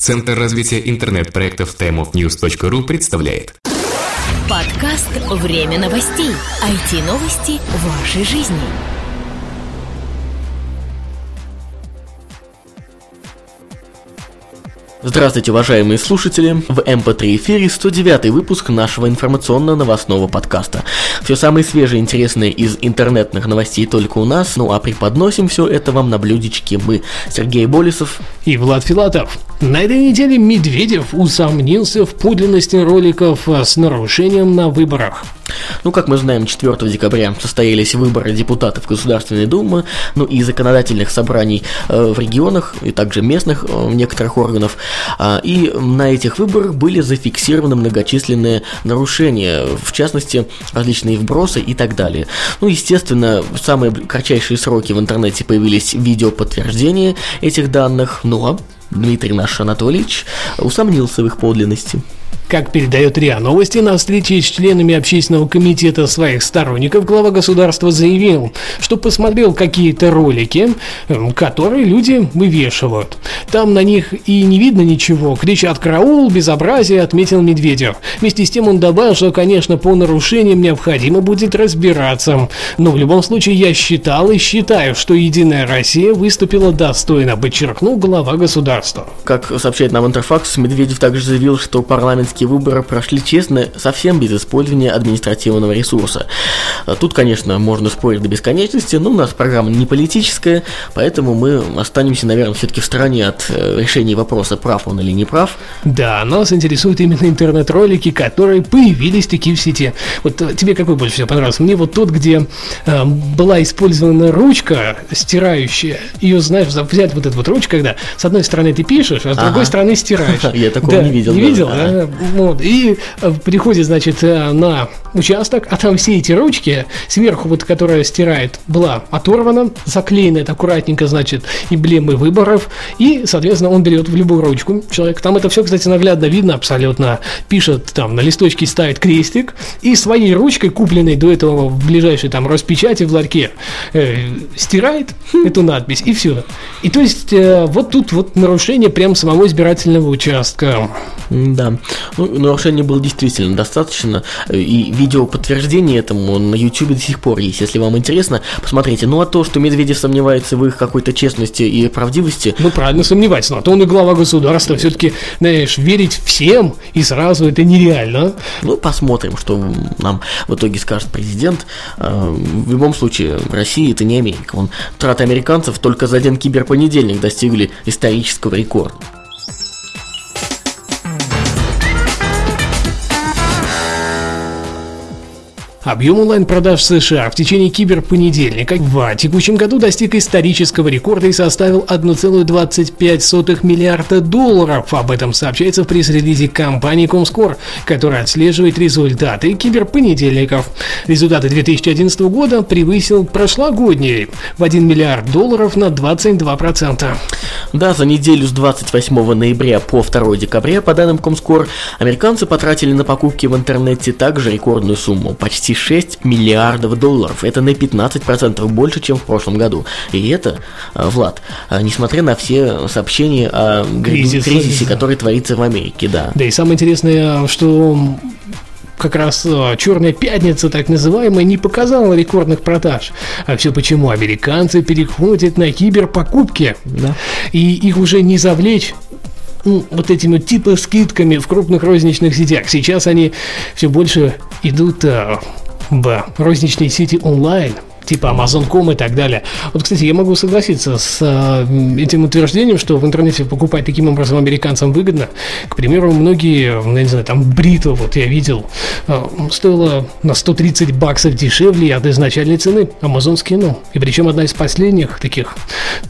Центр развития интернет-проектов timeofnews.ru представляет Подкаст «Время новостей». IT-новости вашей жизни. Здравствуйте, уважаемые слушатели! В МП3 эфире 109 выпуск нашего информационно-новостного подкаста. Все самое свежее и интересное из интернетных новостей только у нас, ну а преподносим все это вам на блюдечке мы, Сергей Болесов и Влад Филатов. На этой неделе Медведев усомнился в подлинности роликов с нарушением на выборах. Ну, как мы знаем, 4 декабря состоялись выборы депутатов Государственной Думы, ну и законодательных собраний э, в регионах и также местных э, некоторых органов. А, и на этих выборах были зафиксированы многочисленные нарушения, в частности, различные вбросы и так далее. Ну, естественно, в самые кратчайшие сроки в интернете появились видео подтверждения этих данных, но Дмитрий наш Анатольевич усомнился в их подлинности. Как передает РИА Новости, на встрече с членами общественного комитета своих сторонников глава государства заявил, что посмотрел какие-то ролики, которые люди вывешивают. Там на них и не видно ничего, кричат «караул», «безобразие», отметил Медведев. Вместе с тем он добавил, что, конечно, по нарушениям необходимо будет разбираться. Но в любом случае я считал и считаю, что «Единая Россия» выступила достойно, подчеркнул глава государства. Как сообщает нам Интерфакс, Медведев также заявил, что парламентские президентские выборы прошли честно, совсем без использования административного ресурса. А тут, конечно, можно спорить до бесконечности, но у нас программа не политическая, поэтому мы останемся, наверное, все-таки в стороне от э, решения вопроса, прав он или не прав. Да, нас интересуют именно интернет-ролики, которые появились такие в сети. Вот э, тебе какой больше всего понравился? Мне вот тот, где э, была использована ручка стирающая. Ее, знаешь, взять вот эту вот ручку, когда с одной стороны ты пишешь, а с ага. другой стороны стираешь. Я такого да, не видел. Не видел, да? Вот, и э, приходит, значит, э, на участок, а там все эти ручки, сверху вот, которая стирает, была оторвана, заклеена это аккуратненько, значит, эмблемы выборов, и, соответственно, он берет в любую ручку человек. Там это все, кстати, наглядно видно абсолютно. Пишет там на листочке, ставит крестик, и своей ручкой, купленной до этого в ближайшей там распечати в ларьке, э, стирает эту надпись, и все. И то есть, э, вот тут вот нарушение прям самого избирательного участка. Да. Ну, нарушений было действительно достаточно, и видео подтверждение этому на YouTube до сих пор есть. Если вам интересно, посмотрите. Ну, а то, что Медведев сомневается в их какой-то честности и правдивости... Ну, правильно сомневается, но а то он и глава государства. Все-таки, знаешь, верить всем и сразу это нереально. Ну, посмотрим, что нам в итоге скажет президент. А, в любом случае, Россия это не Америка. Он траты американцев только за один киберпонедельник достигли исторического рекорда. Объем онлайн-продаж в США в течение киберпонедельника в текущем году достиг исторического рекорда и составил 1,25 миллиарда долларов. Об этом сообщается в пресс-релизе компании Comscore, которая отслеживает результаты киберпонедельников. Результаты 2011 года превысил прошлогодний в 1 миллиард долларов на 22%. Да, за неделю с 28 ноября по 2 декабря, по данным Comscore, американцы потратили на покупки в интернете также рекордную сумму – почти почти 6 миллиардов долларов. Это на 15% больше, чем в прошлом году. И это, э, Влад, э, несмотря на все сообщения о Кризис, кризисе, который творится в Америке, да. Да, и самое интересное, что как раз э, Черная пятница, так называемая, не показала рекордных продаж. А все почему? Американцы переходят на киберпокупки. Да. И их уже не завлечь ну, вот этими типа скидками в крупных розничных сетях. Сейчас они все больше идут а, в розничные сети онлайн типа Amazon.com и так далее. Вот, кстати, я могу согласиться с э, этим утверждением, что в интернете покупать таким образом американцам выгодно. К примеру, многие, я не знаю, там бритва, вот я видел, э, стоила на 130 баксов дешевле от изначальной цены амазонские, ну, и причем одна из последних таких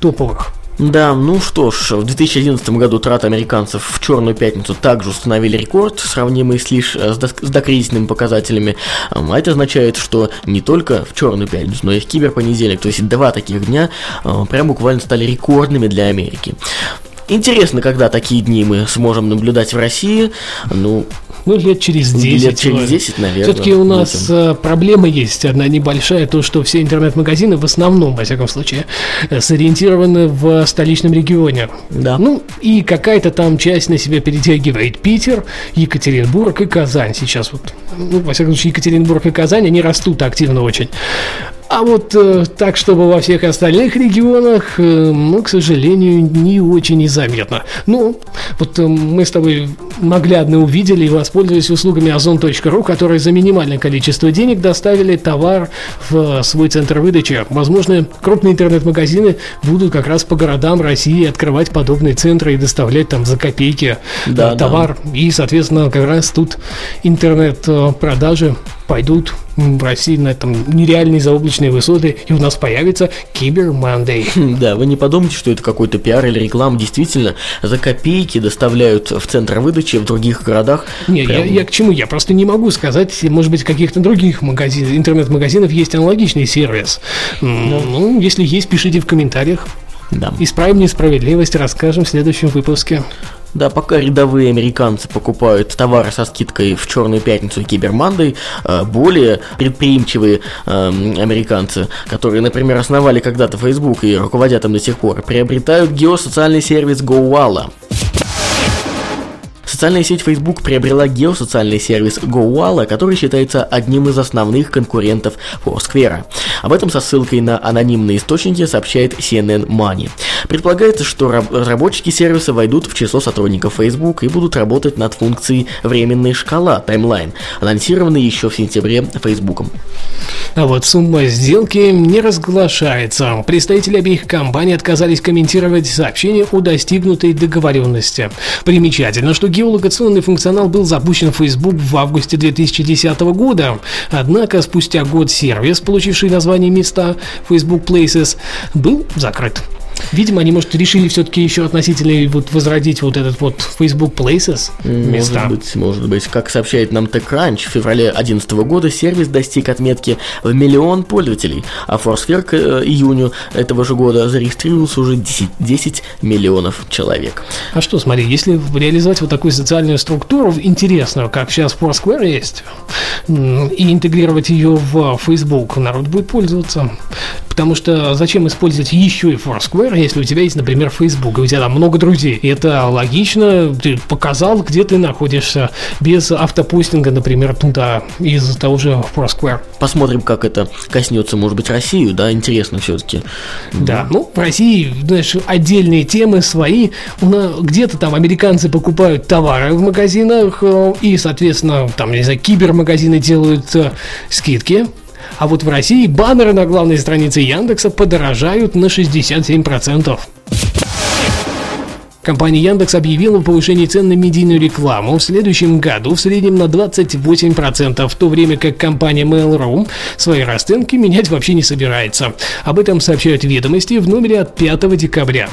топовых. Да, ну что ж, в 2011 году траты американцев в Черную пятницу также установили рекорд, сравнимый с лишь э, с, с докризисными показателями. А это означает, что не только в Черную пятницу, но и в киберпонедельник, то есть два таких дня э, прям буквально стали рекордными для Америки. Интересно, когда такие дни мы сможем наблюдать в России. Ну, Ну, лет через 10. Лет через 10, наверное. Все-таки у нас будем. проблема есть одна небольшая, то, что все интернет-магазины в основном, во всяком случае, сориентированы в столичном регионе. Да. Ну, и какая-то там часть на себя перетягивает Питер, Екатеринбург и Казань сейчас. Вот, ну, во всяком случае, Екатеринбург и Казань, они растут активно очень. А вот э, так, чтобы во всех остальных регионах, э, ну, к сожалению, не очень незаметно. Ну, вот э, мы с тобой наглядно увидели и воспользовались услугами озон.ру, которые за минимальное количество денег доставили товар в свой центр выдачи. Возможно, крупные интернет-магазины будут как раз по городам России открывать подобные центры и доставлять там за копейки да, товар. Да. И, соответственно, как раз тут интернет-продажи пойдут в России на этом нереальные заоблачные высоты, и у нас появится Кибер Мандей. Да, вы не подумайте, что это какой-то пиар или реклама. Действительно, за копейки доставляют в центр выдачи в других городах. Не, прям... я, я к чему? Я просто не могу сказать, может быть, каких-то других магазинах, интернет-магазинах есть аналогичный сервис. Да. Ну, если есть, пишите в комментариях. Да. Исправим несправедливость, расскажем в следующем выпуске. Да, пока рядовые американцы покупают товары со скидкой в Черную пятницу и Кибермандой, э, более предприимчивые эм, американцы, которые, например, основали когда-то Facebook и руководят им до сих пор, приобретают геосоциальный сервис GoWalla. Социальная сеть Facebook приобрела геосоциальный сервис GoWalla, который считается одним из основных конкурентов Foursquare. Об этом со ссылкой на анонимные источники сообщает CNN Money. Предполагается, что разработчики сервиса войдут в число сотрудников Facebook и будут работать над функцией временной шкала таймлайн, анонсированной еще в сентябре Facebook. А вот сумма сделки не разглашается. Представители обеих компаний отказались комментировать сообщение о достигнутой договоренности. Примечательно, что геолокационный функционал был запущен в Facebook в августе 2010 года. Однако спустя год сервис, получивший название места Facebook Places, был закрыт. Видимо, они, может, решили все-таки еще относительно вот возродить вот этот вот Facebook Places места. Может быть, может быть. Как сообщает нам TechCrunch, в феврале 2011 года сервис достиг отметки в миллион пользователей, а Foursquare к э, июню этого же года зарегистрировался уже 10, 10 миллионов человек. А что, смотри, если реализовать вот такую социальную структуру интересную, как сейчас Foursquare есть, и интегрировать ее в Facebook, народ будет пользоваться. Потому что зачем использовать еще и Foursquare, если у тебя есть, например, Facebook, и у тебя там много друзей. Это логично, ты показал, где ты находишься, без автопостинга, например, туда из того же Foursquare. Посмотрим, как это коснется, может быть, Россию, да, интересно все-таки. Да, ну, в России, знаешь, отдельные темы свои. Где-то там американцы покупают товары в магазинах, э, и, соответственно, там, не знаю, кибермагазины делают э, скидки а вот в России баннеры на главной странице Яндекса подорожают на 67%. Компания Яндекс объявила о повышении цен на медийную рекламу в следующем году в среднем на 28%, в то время как компания Mail.ru свои расценки менять вообще не собирается. Об этом сообщают ведомости в номере от 5 декабря.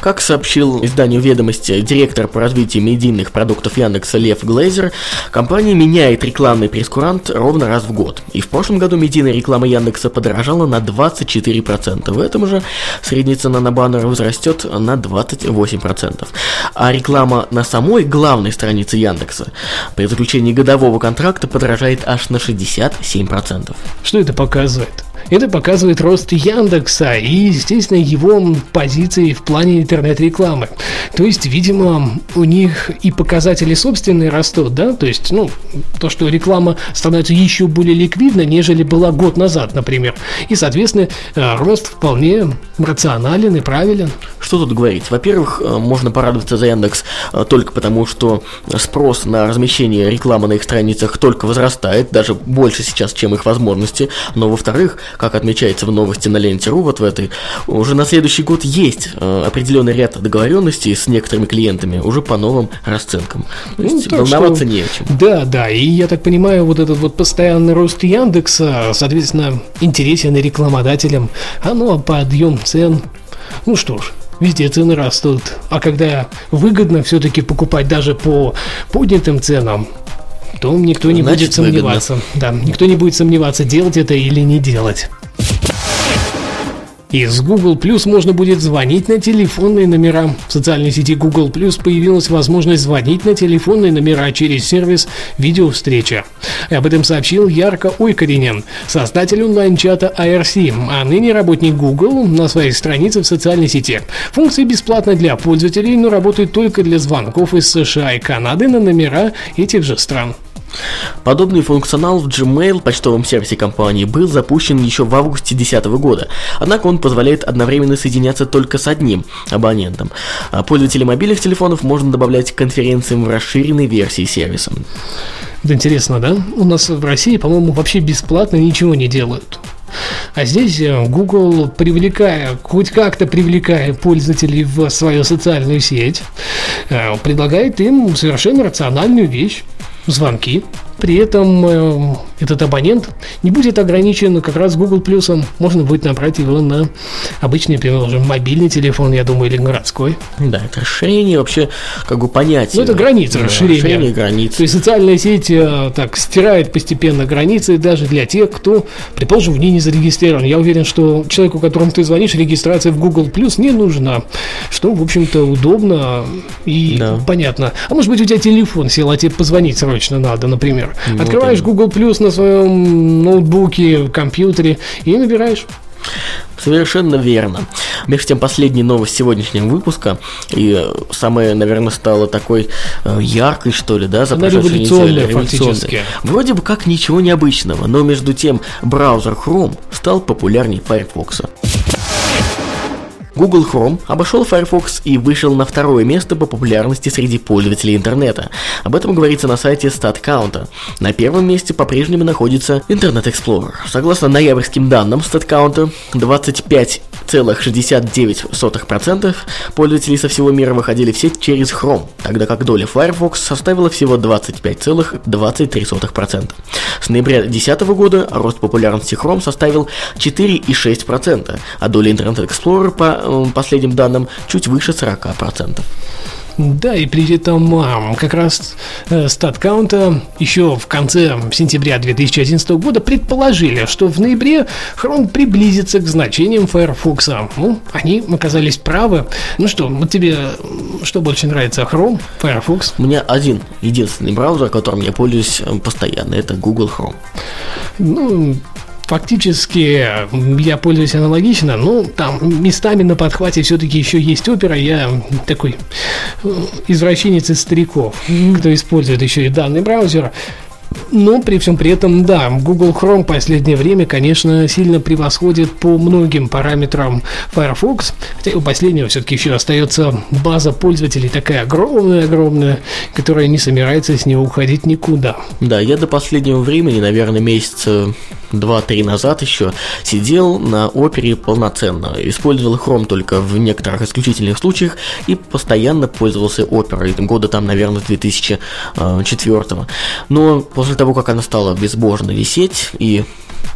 Как сообщил изданию «Ведомости» директор по развитию медийных продуктов Яндекса Лев Глейзер, компания меняет рекламный прескурант ровно раз в год. И в прошлом году медийная реклама Яндекса подорожала на 24%. В этом же средняя цена на баннер возрастет на 28%. А реклама на самой главной странице Яндекса при заключении годового контракта подорожает аж на 67%. Что это показывает? Это показывает рост Яндекса и, естественно, его позиции в плане интернет-рекламы. То есть, видимо, у них и показатели собственные растут, да? То есть, ну, то, что реклама становится еще более ликвидной, нежели была год назад, например. И, соответственно, э, рост вполне рационален и правилен. Что тут говорить? Во-первых, э, можно порадоваться за Яндекс э, только потому, что спрос на размещение рекламы на их страницах только возрастает, даже больше сейчас, чем их возможности. Но, во-вторых, как отмечается в новости на ленте.ру, вот в этой, уже на следующий год есть э, определенный ряд договоренностей с некоторыми клиентами уже по новым расценкам. То ну, есть ну, волноваться что, не о чем. Да, да, и я так понимаю, вот этот вот постоянный рост Яндекса, соответственно, интересен и рекламодателям, а ну а подъем цен, ну что ж, Везде цены растут. А когда выгодно все-таки покупать даже по поднятым ценам, то никто не Значит, будет сомневаться. Выгодно. Да, никто не будет сомневаться, делать это или не делать. Из Google Plus можно будет звонить на телефонные номера. В социальной сети Google Plus появилась возможность звонить на телефонные номера через сервис видеовстреча. Об этом сообщил Ярко Ойкаринен, создатель онлайн-чата IRC, а ныне работник Google на своей странице в социальной сети. Функция бесплатна для пользователей, но работает только для звонков из США и Канады на номера этих же стран. Подобный функционал в Gmail, почтовом сервисе компании, был запущен еще в августе 2010 года, однако он позволяет одновременно соединяться только с одним абонентом. А пользователей мобильных телефонов можно добавлять к конференциям в расширенной версии сервиса. Это интересно, да? У нас в России, по-моему, вообще бесплатно ничего не делают. А здесь э, Google, привлекая, хоть как-то привлекая пользователей в свою социальную сеть, э, предлагает им совершенно рациональную вещь звонки. При этом э, этот абонент не будет ограничен как раз Google Плюсом. Можно будет набрать его на обычный, например, мобильный телефон, я думаю, или городской. Да, это расширение вообще как бы понятие. Ну, это граница да, расширения. Расширение границ. То есть социальная сеть э, так стирает постепенно границы даже для тех, кто, предположим, в ней не зарегистрирован. Я уверен, что человеку, которому ты звонишь, регистрация в Google Плюс не нужна. Что, в общем-то, удобно и Да. понятно. А может быть, у тебя телефон сел, а тебе позвонить срочно надо, например. Вот Открываешь именно. Google Плюс на своем ноутбуке, компьютере и набираешь. Совершенно верно. Между тем, последняя новость сегодняшнего выпуска, и э, самая, наверное, стала такой э, яркой, что ли, да, за Она революционная фактически. Вроде бы как ничего необычного, но между тем браузер Chrome стал популярней Firefox. Google Chrome обошел Firefox и вышел на второе место по популярности среди пользователей интернета. Об этом говорится на сайте StatCount. На первом месте по-прежнему находится Internet Explorer. Согласно ноябрьским данным StatCount, 25,69% пользователей со всего мира выходили в сеть через Chrome, тогда как доля Firefox составила всего 25,23%. С ноября 2010 года рост популярности Chrome составил 4,6%, а доля Internet Explorer по последним данным чуть выше 40%. Да, и при этом как раз э, статкаунта еще в конце сентября 2011 года предположили, что в ноябре Chrome приблизится к значениям Firefox. Ну, они оказались правы. Ну что, вот тебе что больше нравится, Chrome, Firefox? У меня один единственный браузер, которым я пользуюсь э, постоянно, это Google Chrome. Ну, фактически я пользуюсь аналогично, но там местами на подхвате все-таки еще есть опера. Я такой э, извращенец из стариков, кто использует еще и данный браузер. Но при всем при этом, да, Google Chrome в последнее время, конечно, сильно превосходит по многим параметрам Firefox. Хотя у последнего все-таки еще остается база пользователей такая огромная-огромная, которая не собирается с него уходить никуда. Да, я до последнего времени, наверное, месяца два-три назад еще сидел на опере полноценно. Использовал Chrome только в некоторых исключительных случаях и постоянно пользовался оперой. Года там, наверное, с 2004. Но после того, как она стала безбожно висеть и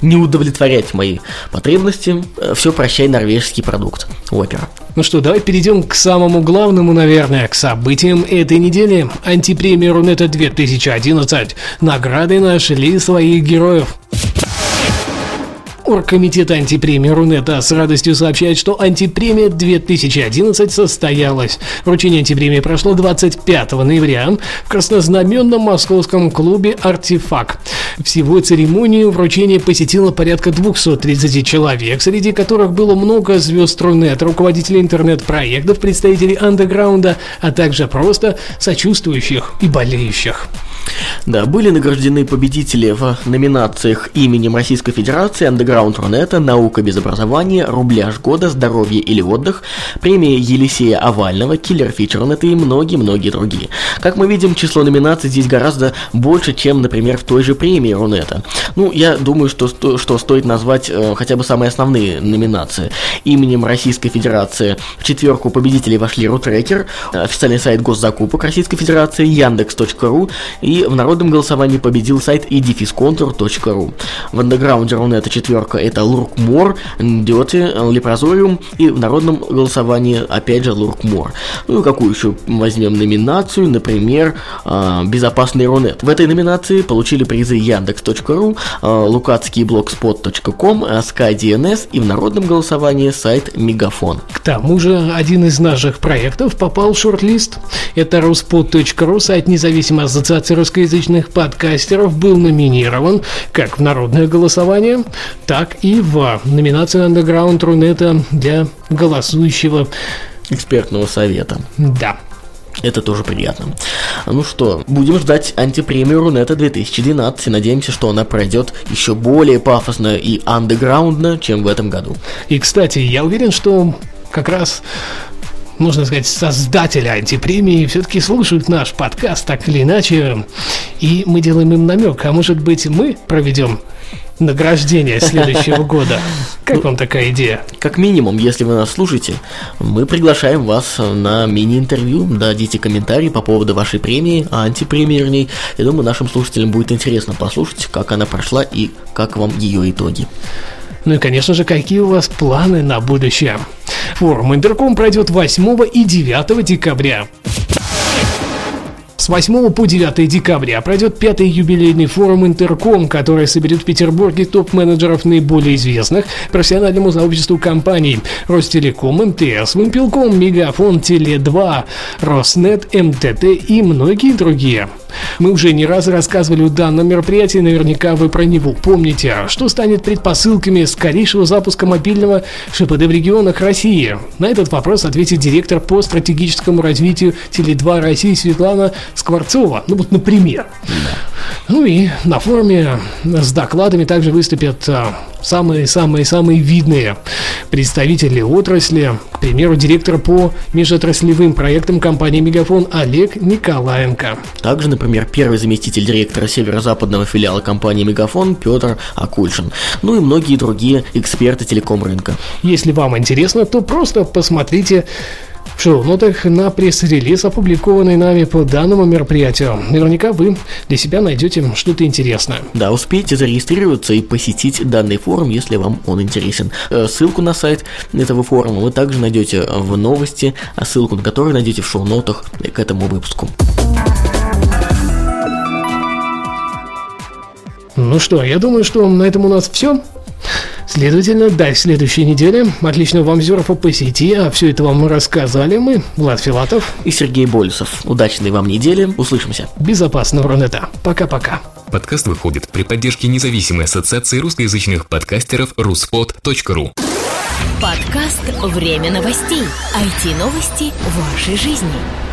не удовлетворять мои потребности, все прощай норвежский продукт опера. Ну что, давай перейдем к самому главному, наверное, к событиям этой недели. Антипремия Рунета 2011. Награды нашли своих героев. Оргкомитет антипремии Рунета с радостью сообщает, что антипремия 2011 состоялась. Вручение антипремии прошло 25 ноября в краснознаменном московском клубе «Артефакт». Всего церемонию вручения посетило порядка 230 человек, среди которых было много звезд Рунет, руководителей интернет-проектов, представителей андеграунда, а также просто сочувствующих и болеющих. Да, были награждены победители в номинациях именем Российской Федерации, Андеграунд Рунета, Наука без образования, Рубляж года, Здоровье или отдых, премия Елисея Овального, Киллер Фич Рунета и многие-многие другие. Как мы видим, число номинаций здесь гораздо больше, чем, например, в той же премии Рунета. Ну, я думаю, что, что стоит назвать э, хотя бы самые основные номинации. Именем Российской Федерации в четверку победителей вошли Рутрекер, официальный сайт госзакупок Российской Федерации, Яндекс.ру и И в народном голосовании победил сайт edifiscontour.ru. В андеграунде Рунета четверка это Луркмор, Дёти, Лепрозориум. И в народном голосовании опять же Луркмор. Ну и какую еще возьмем номинацию? Например, а, Безопасный Рунет. В этой номинации получили призы Яндекс.ру, а, Лукацкий blogspot.com, SkyDNS и в народном голосовании сайт Мегафон. К тому же один из наших проектов попал в шорт-лист. Это ruspod.ru, сайт независимой ассоциации русскоязычных подкастеров, был номинирован как в народное голосование, так и в номинацию Underground Рунета для голосующего экспертного совета. Да. Это тоже приятно. Ну что, будем ждать антипремию Рунета 2012 и надеемся, что она пройдет еще более пафосно и андеграундно, чем в этом году. И, кстати, я уверен, что как раз можно сказать, создатели антипремии все-таки слушают наш подкаст так или иначе, и мы делаем им намек, а может быть мы проведем награждение следующего года. Как вам такая идея? Как минимум, если вы нас слушаете, мы приглашаем вас на мини-интервью, дадите комментарий по поводу вашей премии, антипремьерней. Я думаю, нашим слушателям будет интересно послушать, как она прошла и как вам ее итоги. Ну и, конечно же, какие у вас планы на будущее? Форум Интерком пройдет 8 и 9 декабря. С 8 по 9 декабря пройдет пятый юбилейный форум Интерком, который соберет в Петербурге топ-менеджеров наиболее известных профессиональному сообществу компаний Ростелеком, МТС, Вимпелком, Мегафон, Теле2, Роснет, МТТ и многие другие. Мы уже не раз рассказывали о данном мероприятии, наверняка вы про него помните. Что станет предпосылками скорейшего запуска мобильного ШПД в регионах России? На этот вопрос ответит директор по стратегическому развитию Теле2 России Светлана Скворцова. Ну вот, например. Ну и на форуме с докладами также выступят самые-самые-самые видные представители отрасли, к примеру, директор по межотраслевым проектам компании «Мегафон» Олег Николаенко. Также, например, первый заместитель директора северо-западного филиала компании «Мегафон» Петр Акульшин. Ну и многие другие эксперты телеком рынка. Если вам интересно, то просто посмотрите в шоу-нотах на пресс-релиз, опубликованный нами по данному мероприятию. Наверняка вы для себя найдете что-то интересное. Да, успейте зарегистрироваться и посетить данный форум, если вам он интересен. Э, ссылку на сайт этого форума вы также найдете в новости, а ссылку на которую найдете в шоу-нотах к этому выпуску. Ну что, я думаю, что на этом у нас все. Следовательно, до следующей недели. Отличного вам зерфа по сети, а все это вам рассказали мы, Влад Филатов и Сергей Болесов. Удачной вам недели, услышимся. Безопасного Рунета. Пока-пока. Подкаст выходит при поддержке независимой ассоциации русскоязычных подкастеров ruspod.ru Подкаст «Время новостей». IT-новости вашей жизни.